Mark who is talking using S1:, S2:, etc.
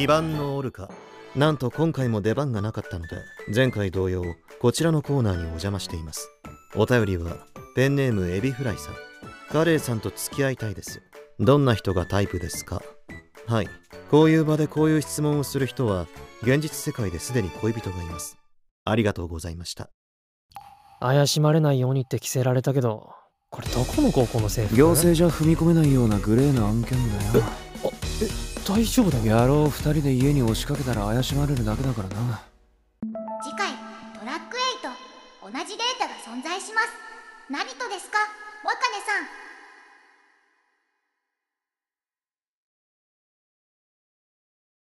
S1: 非番のオルカなんと今回も出番がなかったので前回同様こちらのコーナーにお邪魔しています。お便りはペンネームエビフライさん。カレーさんと付き合いたいです。どんな人がタイプですか？はい。こういう場でこういう質問をする人は現実世界ですでに恋人がいます。ありがとうございました。
S2: 怪しまれないようにって着せられたけどこれどこの高校の制服？
S3: 行政じゃ踏み込めないようなグレーな案件だよ
S2: 大丈夫だ。
S3: 野郎2人で家に押しかけたら怪しまれるだけだからな。
S4: 次回トラック8同じデータが存在します。何とですか？わかねさん。